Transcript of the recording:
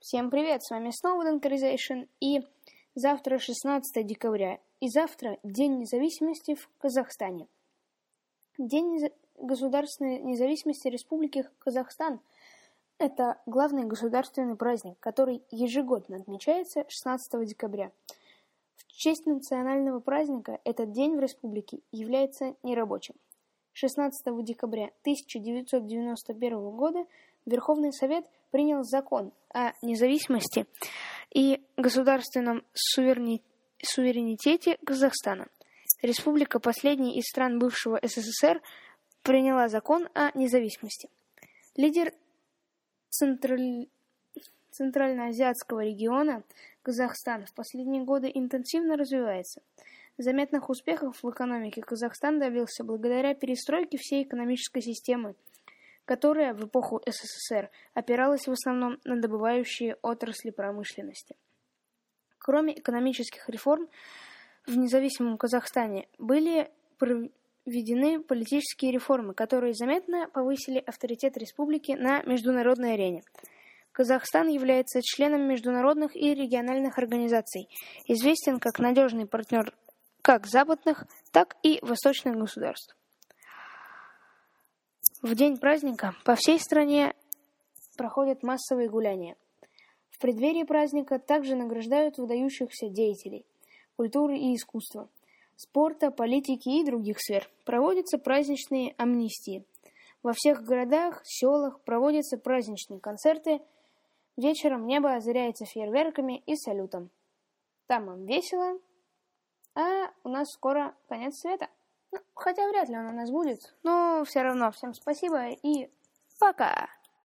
Всем привет, с вами снова Dankerization, и завтра 16 декабря, и завтра День независимости в Казахстане. День государственной независимости Республики Казахстан – это главный государственный праздник, который ежегодно отмечается 16 декабря. В честь национального праздника этот день в республике является нерабочим. 16 декабря 1991 года Верховный Совет – принял закон о независимости и государственном суверенитете Казахстана. Республика, последняя из стран бывшего СССР, приняла закон о независимости. Лидер Централь... Центральноазиатского региона Казахстан в последние годы интенсивно развивается. Заметных успехов в экономике Казахстан добился благодаря перестройке всей экономической системы – которая в эпоху СССР опиралась в основном на добывающие отрасли промышленности. Кроме экономических реформ, в независимом Казахстане были проведены политические реформы, которые заметно повысили авторитет республики на международной арене. Казахстан является членом международных и региональных организаций, известен как надежный партнер как западных, так и восточных государств. В день праздника по всей стране проходят массовые гуляния. В преддверии праздника также награждают выдающихся деятелей культуры и искусства, спорта, политики и других сфер. Проводятся праздничные амнистии. Во всех городах, селах проводятся праздничные концерты. Вечером небо озаряется фейерверками и салютом. Там им весело, а у нас скоро конец света. Хотя вряд ли он у нас будет. Но все равно всем спасибо и пока.